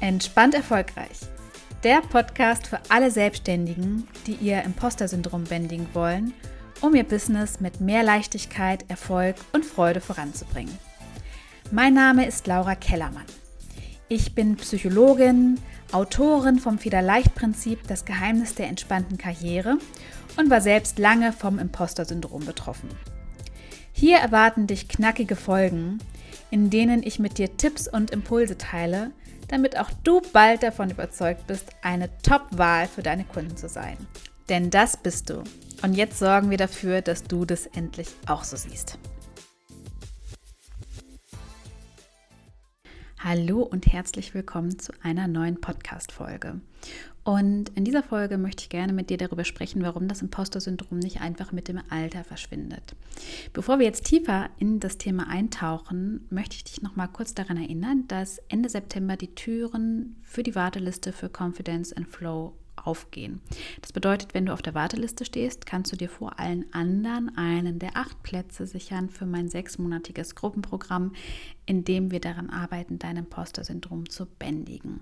Entspannt erfolgreich. Der Podcast für alle Selbstständigen, die ihr Imposter-Syndrom bändigen wollen, um ihr Business mit mehr Leichtigkeit, Erfolg und Freude voranzubringen. Mein Name ist Laura Kellermann. Ich bin Psychologin, Autorin vom Federleicht-Prinzip Das Geheimnis der entspannten Karriere und war selbst lange vom Imposter-Syndrom betroffen. Hier erwarten dich knackige Folgen, in denen ich mit dir Tipps und Impulse teile, damit auch du bald davon überzeugt bist, eine Top-Wahl für deine Kunden zu sein. Denn das bist du. Und jetzt sorgen wir dafür, dass du das endlich auch so siehst. Hallo und herzlich willkommen zu einer neuen Podcast-Folge. Und in dieser Folge möchte ich gerne mit dir darüber sprechen, warum das Imposter-Syndrom nicht einfach mit dem Alter verschwindet. Bevor wir jetzt tiefer in das Thema eintauchen, möchte ich dich noch mal kurz daran erinnern, dass Ende September die Türen für die Warteliste für Confidence and Flow aufgehen. Das bedeutet, wenn du auf der Warteliste stehst, kannst du dir vor allen anderen einen der acht Plätze sichern für mein sechsmonatiges Gruppenprogramm, in dem wir daran arbeiten, dein Imposter-Syndrom zu bändigen.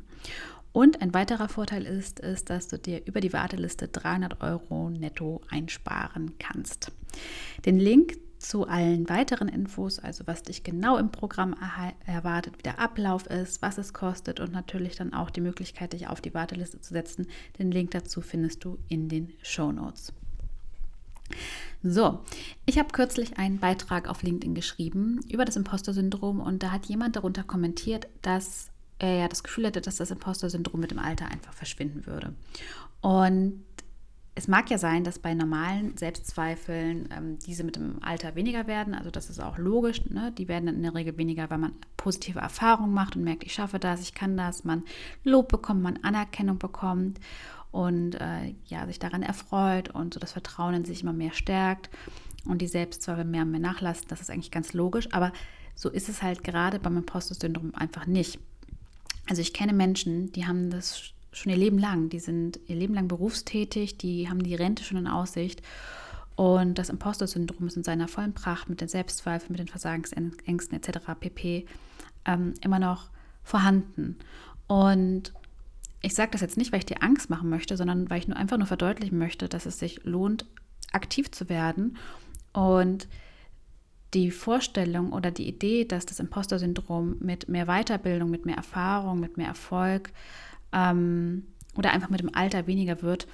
Und ein weiterer Vorteil ist, ist, dass du dir über die Warteliste 300 Euro netto einsparen kannst. Den Link zu allen weiteren Infos, also was dich genau im Programm erwartet, wie der Ablauf ist, was es kostet und natürlich dann auch die Möglichkeit, dich auf die Warteliste zu setzen. Den Link dazu findest du in den Show Notes. So, ich habe kürzlich einen Beitrag auf LinkedIn geschrieben über das Imposter-Syndrom und da hat jemand darunter kommentiert, dass er ja das Gefühl hätte, dass das Imposter-Syndrom mit dem Alter einfach verschwinden würde. Und es mag ja sein, dass bei normalen Selbstzweifeln ähm, diese mit dem Alter weniger werden. Also das ist auch logisch. Ne? Die werden dann in der Regel weniger, weil man positive Erfahrungen macht und merkt, ich schaffe das, ich kann das. Man Lob bekommt, man Anerkennung bekommt und äh, ja, sich daran erfreut und so das Vertrauen in sich immer mehr stärkt und die Selbstzweifel mehr und mehr nachlassen. Das ist eigentlich ganz logisch. Aber so ist es halt gerade beim Imposter-Syndrom einfach nicht. Also ich kenne Menschen, die haben das schon ihr Leben lang, die sind ihr Leben lang berufstätig, die haben die Rente schon in Aussicht und das Imposter-Syndrom ist in seiner vollen Pracht mit den Selbstzweifeln, mit den Versagensängsten etc. pp. Ähm, immer noch vorhanden. Und ich sage das jetzt nicht, weil ich dir Angst machen möchte, sondern weil ich nur einfach nur verdeutlichen möchte, dass es sich lohnt, aktiv zu werden und die Vorstellung oder die Idee, dass das Imposter-Syndrom mit mehr Weiterbildung, mit mehr Erfahrung, mit mehr Erfolg ähm, oder einfach mit dem Alter weniger wird,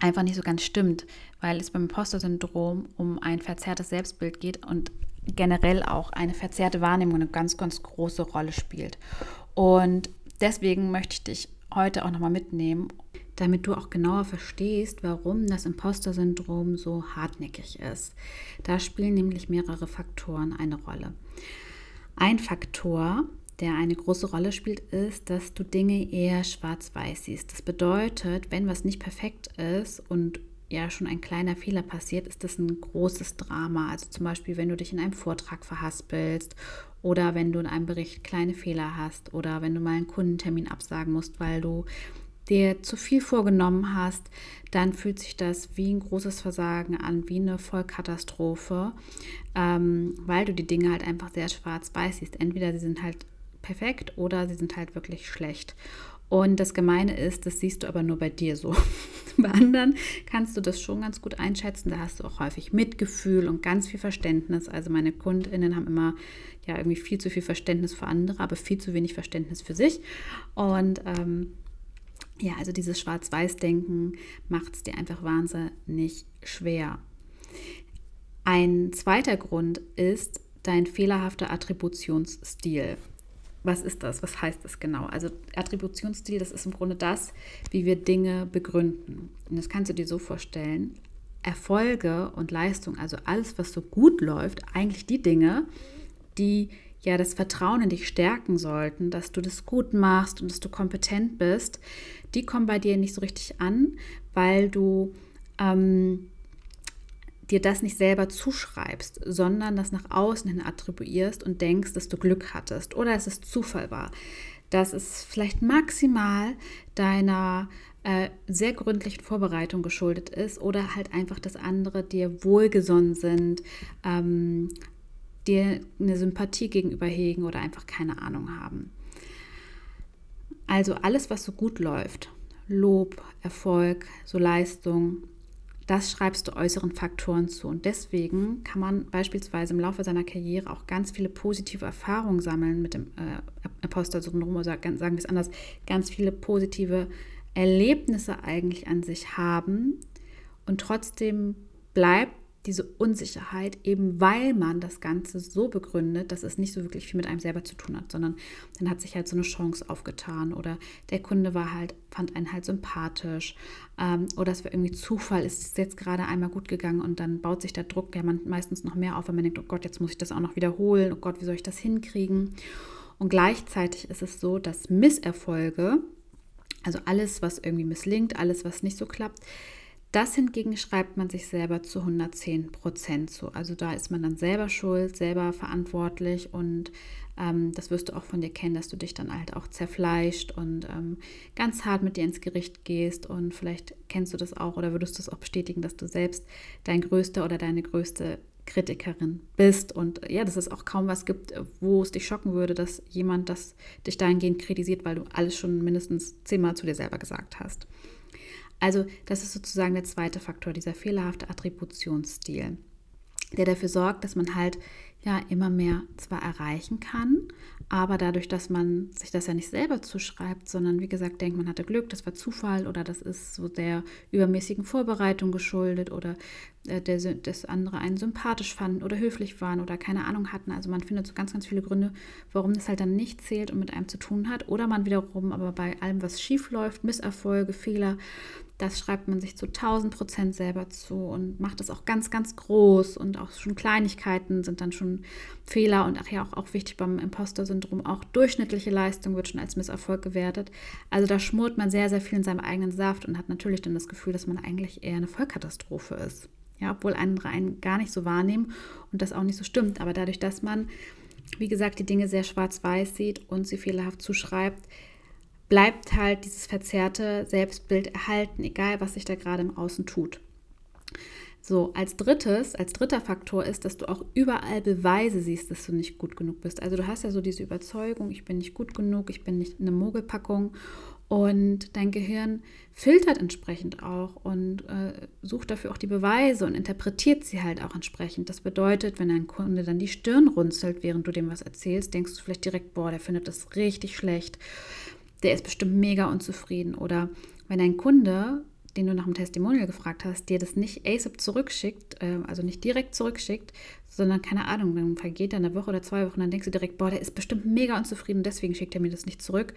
einfach nicht so ganz stimmt, weil es beim Imposter-Syndrom um ein verzerrtes Selbstbild geht und generell auch eine verzerrte Wahrnehmung eine ganz, ganz große Rolle spielt. Und deswegen möchte ich dich heute auch nochmal mitnehmen damit du auch genauer verstehst, warum das Imposter-Syndrom so hartnäckig ist. Da spielen nämlich mehrere Faktoren eine Rolle. Ein Faktor, der eine große Rolle spielt, ist, dass du Dinge eher schwarz-weiß siehst. Das bedeutet, wenn was nicht perfekt ist und ja schon ein kleiner Fehler passiert, ist das ein großes Drama. Also zum Beispiel, wenn du dich in einem Vortrag verhaspelst oder wenn du in einem Bericht kleine Fehler hast oder wenn du mal einen Kundentermin absagen musst, weil du dir zu viel vorgenommen hast, dann fühlt sich das wie ein großes Versagen an, wie eine Vollkatastrophe, ähm, weil du die Dinge halt einfach sehr schwarz-weiß siehst. Entweder sie sind halt perfekt oder sie sind halt wirklich schlecht. Und das Gemeine ist, das siehst du aber nur bei dir so. bei anderen kannst du das schon ganz gut einschätzen. Da hast du auch häufig Mitgefühl und ganz viel Verständnis. Also meine KundInnen haben immer ja irgendwie viel zu viel Verständnis für andere, aber viel zu wenig Verständnis für sich. Und ähm, ja, also dieses Schwarz-Weiß-Denken macht es dir einfach wahnsinnig schwer. Ein zweiter Grund ist dein fehlerhafter Attributionsstil. Was ist das? Was heißt das genau? Also Attributionsstil, das ist im Grunde das, wie wir Dinge begründen. Und das kannst du dir so vorstellen. Erfolge und Leistung, also alles, was so gut läuft, eigentlich die Dinge, die ja das Vertrauen in dich stärken sollten, dass du das gut machst und dass du kompetent bist, die kommen bei dir nicht so richtig an, weil du ähm, dir das nicht selber zuschreibst, sondern das nach außen hin attribuierst und denkst, dass du Glück hattest oder dass es Zufall war. Dass es vielleicht maximal deiner äh, sehr gründlichen Vorbereitung geschuldet ist oder halt einfach, dass andere dir wohlgesonnen sind, ähm, dir eine Sympathie gegenüber hegen oder einfach keine Ahnung haben. Also alles, was so gut läuft, Lob, Erfolg, so Leistung, das schreibst du äußeren Faktoren zu. Und deswegen kann man beispielsweise im Laufe seiner Karriere auch ganz viele positive Erfahrungen sammeln mit dem äh, Imposter-Syndrom oder sagen wir es anders, ganz viele positive Erlebnisse eigentlich an sich haben. Und trotzdem bleibt diese Unsicherheit, eben weil man das Ganze so begründet, dass es nicht so wirklich viel mit einem selber zu tun hat, sondern dann hat sich halt so eine Chance aufgetan oder der Kunde war halt, fand einen halt sympathisch ähm, oder es war irgendwie Zufall, ist es jetzt gerade einmal gut gegangen und dann baut sich der Druck ja meistens noch mehr auf, wenn man denkt, oh Gott, jetzt muss ich das auch noch wiederholen, oh Gott, wie soll ich das hinkriegen? Und gleichzeitig ist es so, dass Misserfolge, also alles, was irgendwie misslingt, alles, was nicht so klappt, das hingegen schreibt man sich selber zu 110 Prozent zu. Also da ist man dann selber schuld, selber verantwortlich und ähm, das wirst du auch von dir kennen, dass du dich dann halt auch zerfleischt und ähm, ganz hart mit dir ins Gericht gehst und vielleicht kennst du das auch oder würdest du es auch bestätigen, dass du selbst dein größter oder deine größte Kritikerin bist und ja, dass es auch kaum was gibt, wo es dich schocken würde, dass jemand das dich dahingehend kritisiert, weil du alles schon mindestens zehnmal zu dir selber gesagt hast. Also das ist sozusagen der zweite Faktor, dieser fehlerhafte Attributionsstil, der dafür sorgt, dass man halt ja immer mehr zwar erreichen kann, aber dadurch, dass man sich das ja nicht selber zuschreibt, sondern wie gesagt denkt, man hatte Glück, das war Zufall oder das ist so der übermäßigen Vorbereitung geschuldet oder äh, der, das andere einen sympathisch fanden oder höflich waren oder keine Ahnung hatten. Also man findet so ganz, ganz viele Gründe, warum das halt dann nicht zählt und mit einem zu tun hat. Oder man wiederum aber bei allem, was schief läuft, Misserfolge, Fehler, das schreibt man sich zu 1000 Prozent selber zu und macht das auch ganz, ganz groß und auch schon Kleinigkeiten sind dann schon Fehler und ach ja, auch, auch wichtig beim Imposter-Syndrom, auch durchschnittliche Leistung wird schon als Misserfolg gewertet. Also da schmort man sehr, sehr viel in seinem eigenen Saft und hat natürlich dann das Gefühl, dass man eigentlich eher eine Vollkatastrophe ist. Ja, obwohl andere einen gar nicht so wahrnehmen und das auch nicht so stimmt. Aber dadurch, dass man, wie gesagt, die Dinge sehr schwarz-weiß sieht und sie fehlerhaft zuschreibt, bleibt halt dieses verzerrte Selbstbild erhalten, egal was sich da gerade im Außen tut. So, als drittes, als dritter Faktor ist, dass du auch überall Beweise siehst, dass du nicht gut genug bist. Also du hast ja so diese Überzeugung, ich bin nicht gut genug, ich bin nicht eine Mogelpackung und dein Gehirn filtert entsprechend auch und äh, sucht dafür auch die Beweise und interpretiert sie halt auch entsprechend. Das bedeutet, wenn ein Kunde dann die Stirn runzelt, während du dem was erzählst, denkst du vielleicht direkt, boah, der findet das richtig schlecht der ist bestimmt mega unzufrieden. Oder wenn ein Kunde, den du nach dem Testimonial gefragt hast, dir das nicht ASAP zurückschickt, äh, also nicht direkt zurückschickt, sondern keine Ahnung, dann vergeht er eine Woche oder zwei Wochen, dann denkst du direkt, boah, der ist bestimmt mega unzufrieden, deswegen schickt er mir das nicht zurück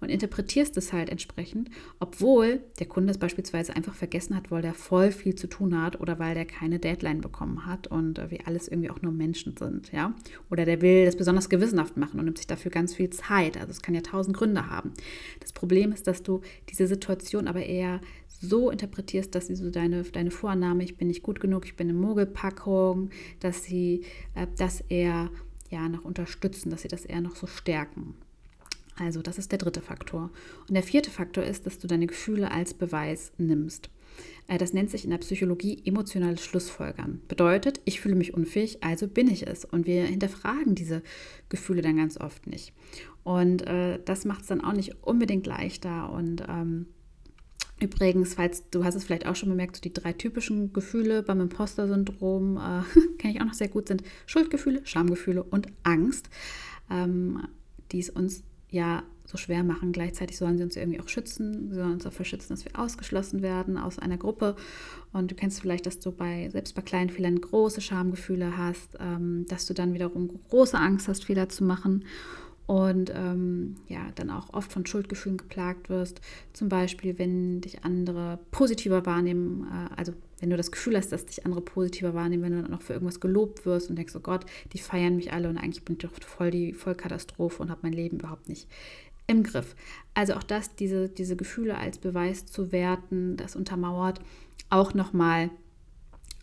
und interpretierst es halt entsprechend, obwohl der Kunde es beispielsweise einfach vergessen hat, weil der voll viel zu tun hat oder weil der keine Deadline bekommen hat und äh, wir alles irgendwie auch nur Menschen sind, ja. Oder der will das besonders gewissenhaft machen und nimmt sich dafür ganz viel Zeit. Also es kann ja tausend Gründe haben. Das Problem ist, dass du diese Situation aber eher so interpretierst, dass sie so deine, deine Vorannahme, ich bin nicht gut genug, ich bin eine Mogelpackung, dass sie äh, das eher ja noch unterstützen, dass sie das eher noch so stärken. Also das ist der dritte Faktor. Und der vierte Faktor ist, dass du deine Gefühle als Beweis nimmst. Äh, das nennt sich in der Psychologie emotionales Schlussfolgern. Bedeutet, ich fühle mich unfähig, also bin ich es. Und wir hinterfragen diese Gefühle dann ganz oft nicht. Und äh, das macht es dann auch nicht unbedingt leichter. Und ähm, übrigens, falls du hast es vielleicht auch schon bemerkt, so die drei typischen Gefühle beim Imposter-Syndrom, äh, kenne ich auch noch sehr gut, sind Schuldgefühle, Schamgefühle und Angst, ähm, die es uns ja so schwer machen. Gleichzeitig sollen sie uns irgendwie auch schützen. Sie sollen uns dafür schützen, dass wir ausgeschlossen werden aus einer Gruppe. Und du kennst vielleicht, dass du bei, selbst bei kleinen Fehlern große Schamgefühle hast, ähm, dass du dann wiederum große Angst hast, Fehler zu machen und ähm, ja, dann auch oft von Schuldgefühlen geplagt wirst. Zum Beispiel, wenn dich andere positiver wahrnehmen, äh, also wenn du das Gefühl hast, dass dich andere positiver wahrnehmen, wenn du dann auch für irgendwas gelobt wirst und denkst, oh Gott, die feiern mich alle und eigentlich bin ich doch voll die Vollkatastrophe und habe mein Leben überhaupt nicht im Griff. Also auch das, diese, diese Gefühle als Beweis zu werten, das untermauert auch nochmal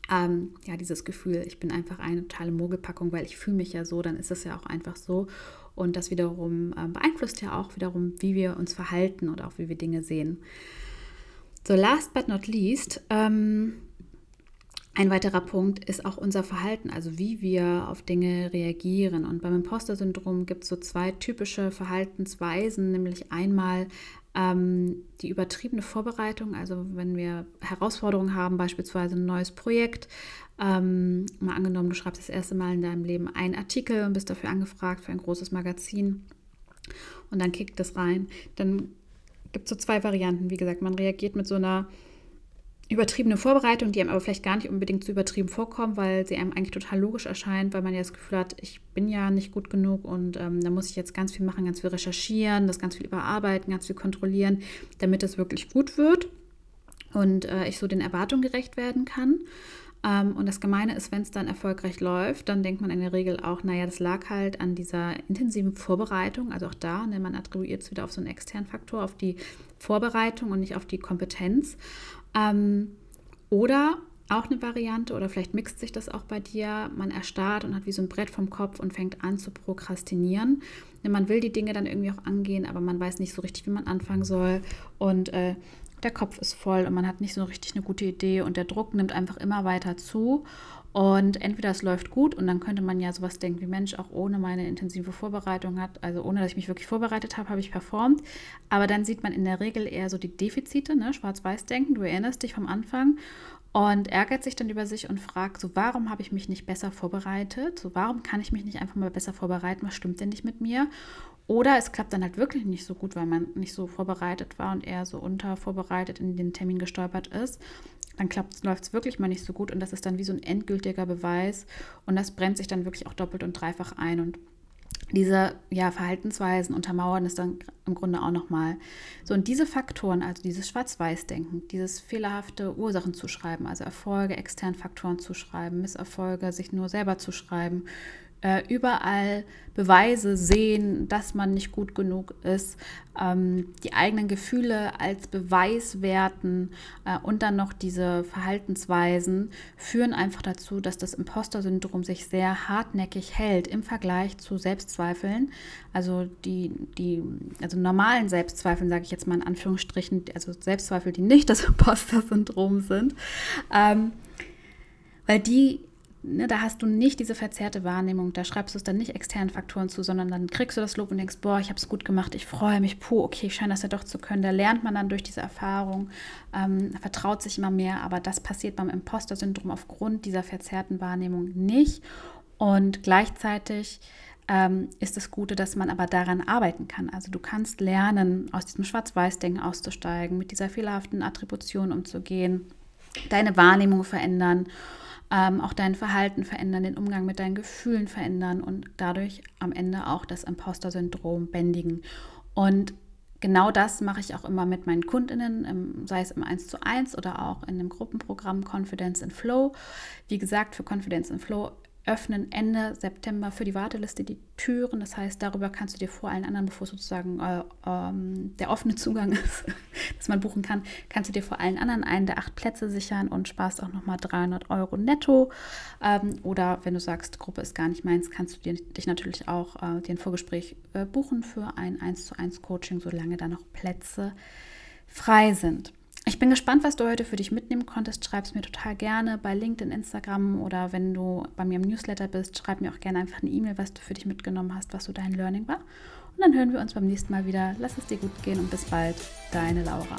ähm, ja, dieses Gefühl, ich bin einfach eine totale Mogelpackung, weil ich fühle mich ja so, dann ist es ja auch einfach so. Und das wiederum äh, beeinflusst ja auch wiederum, wie wir uns verhalten oder auch wie wir Dinge sehen. So, last but not least, ähm, Ein weiterer Punkt ist auch unser Verhalten, also wie wir auf Dinge reagieren. Und beim Imposter-Syndrom gibt es so zwei typische Verhaltensweisen, nämlich einmal ähm, die übertriebene Vorbereitung, also wenn wir Herausforderungen haben, beispielsweise ein neues Projekt, ähm, mal angenommen, du schreibst das erste Mal in deinem Leben einen Artikel und bist dafür angefragt für ein großes Magazin und dann kickt das rein, dann gibt es so zwei Varianten. Wie gesagt, man reagiert mit so einer übertriebene Vorbereitung, die einem aber vielleicht gar nicht unbedingt zu übertrieben vorkommen, weil sie einem eigentlich total logisch erscheint, weil man ja das Gefühl hat, ich bin ja nicht gut genug und ähm, da muss ich jetzt ganz viel machen, ganz viel recherchieren, das ganz viel überarbeiten, ganz viel kontrollieren, damit es wirklich gut wird und äh, ich so den Erwartungen gerecht werden kann. Ähm, und das Gemeine ist, wenn es dann erfolgreich läuft, dann denkt man in der Regel auch, naja, das lag halt an dieser intensiven Vorbereitung, also auch da, ne, man attribuiert es wieder auf so einen externen Faktor, auf die Vorbereitung und nicht auf die Kompetenz. Ähm, oder auch eine Variante, oder vielleicht mixt sich das auch bei dir, man erstarrt und hat wie so ein Brett vom Kopf und fängt an zu prokrastinieren. Man will die Dinge dann irgendwie auch angehen, aber man weiß nicht so richtig, wie man anfangen soll. Und äh, der Kopf ist voll und man hat nicht so richtig eine gute Idee und der Druck nimmt einfach immer weiter zu. Und entweder es läuft gut und dann könnte man ja sowas denken wie Mensch, auch ohne meine intensive Vorbereitung hat, also ohne dass ich mich wirklich vorbereitet habe, habe ich performt. Aber dann sieht man in der Regel eher so die Defizite, ne? Schwarz-Weiß-Denken, du erinnerst dich vom Anfang und ärgert sich dann über sich und fragt, so warum habe ich mich nicht besser vorbereitet? So warum kann ich mich nicht einfach mal besser vorbereiten? Was stimmt denn nicht mit mir? Oder es klappt dann halt wirklich nicht so gut, weil man nicht so vorbereitet war und eher so untervorbereitet in den Termin gestolpert ist dann läuft es wirklich mal nicht so gut und das ist dann wie so ein endgültiger Beweis und das brennt sich dann wirklich auch doppelt und dreifach ein und diese ja, Verhaltensweisen untermauern es dann im Grunde auch nochmal. So, und diese Faktoren, also dieses Schwarz-Weiß-Denken, dieses fehlerhafte Ursachen zuschreiben, also Erfolge externen Faktoren zuschreiben, Misserfolge sich nur selber zuschreiben, äh, überall Beweise sehen, dass man nicht gut genug ist, ähm, die eigenen Gefühle als Beweis werten äh, und dann noch diese Verhaltensweisen führen einfach dazu, dass das Imposter-Syndrom sich sehr hartnäckig hält im Vergleich zu Selbstzweifeln. Also die, die also normalen Selbstzweifeln, sage ich jetzt mal in Anführungsstrichen, also Selbstzweifel, die nicht das Imposter-Syndrom sind. Ähm, weil die ne, da hast du nicht diese verzerrte Wahrnehmung, da schreibst du es dann nicht externen Faktoren zu, sondern dann kriegst du das Lob und denkst, boah, ich habe es gut gemacht, ich freue mich, puh, okay, ich scheine das ja doch zu können. Da lernt man dann durch diese Erfahrung, ähm, vertraut sich immer mehr, aber das passiert beim Imposter-Syndrom aufgrund dieser verzerrten Wahrnehmung nicht. Und gleichzeitig ähm, ist das Gute, dass man aber daran arbeiten kann. Also du kannst lernen, aus diesem Schwarz-Weiß-Denken auszusteigen, mit dieser fehlerhaften Attribution umzugehen, deine Wahrnehmung verändern ähm, auch dein Verhalten verändern, den Umgang mit deinen Gefühlen verändern und dadurch am Ende auch das Imposter-Syndrom bändigen. Und genau das mache ich auch immer mit meinen Kundinnen, sei es im 1 zu 1 oder auch in dem Gruppenprogramm Confidence in Flow. Wie gesagt, für Confidence in Flow öffnen Ende September für die Warteliste die Türen. Das heißt, darüber kannst du dir vor allen anderen, bevor sozusagen äh, ähm, der offene Zugang ist, dass man buchen kann, kannst du dir vor allen anderen einen der acht Plätze sichern und sparst auch nochmal 300 Euro netto. Ähm, oder wenn du sagst, Gruppe ist gar nicht meins, kannst du dir, dich natürlich auch äh, dir ein Vorgespräch äh, buchen für ein 1 zu 1 Coaching, solange da noch Plätze frei sind. Ich bin gespannt, was du heute für dich mitnehmen konntest. Schreib es mir total gerne bei LinkedIn, Instagram oder wenn du bei mir im Newsletter bist, schreib mir auch gerne einfach eine E-Mail, was du für dich mitgenommen hast, was so dein Learning war. Und dann hören wir uns beim nächsten Mal wieder. Lass es dir gut gehen und bis bald, deine Laura.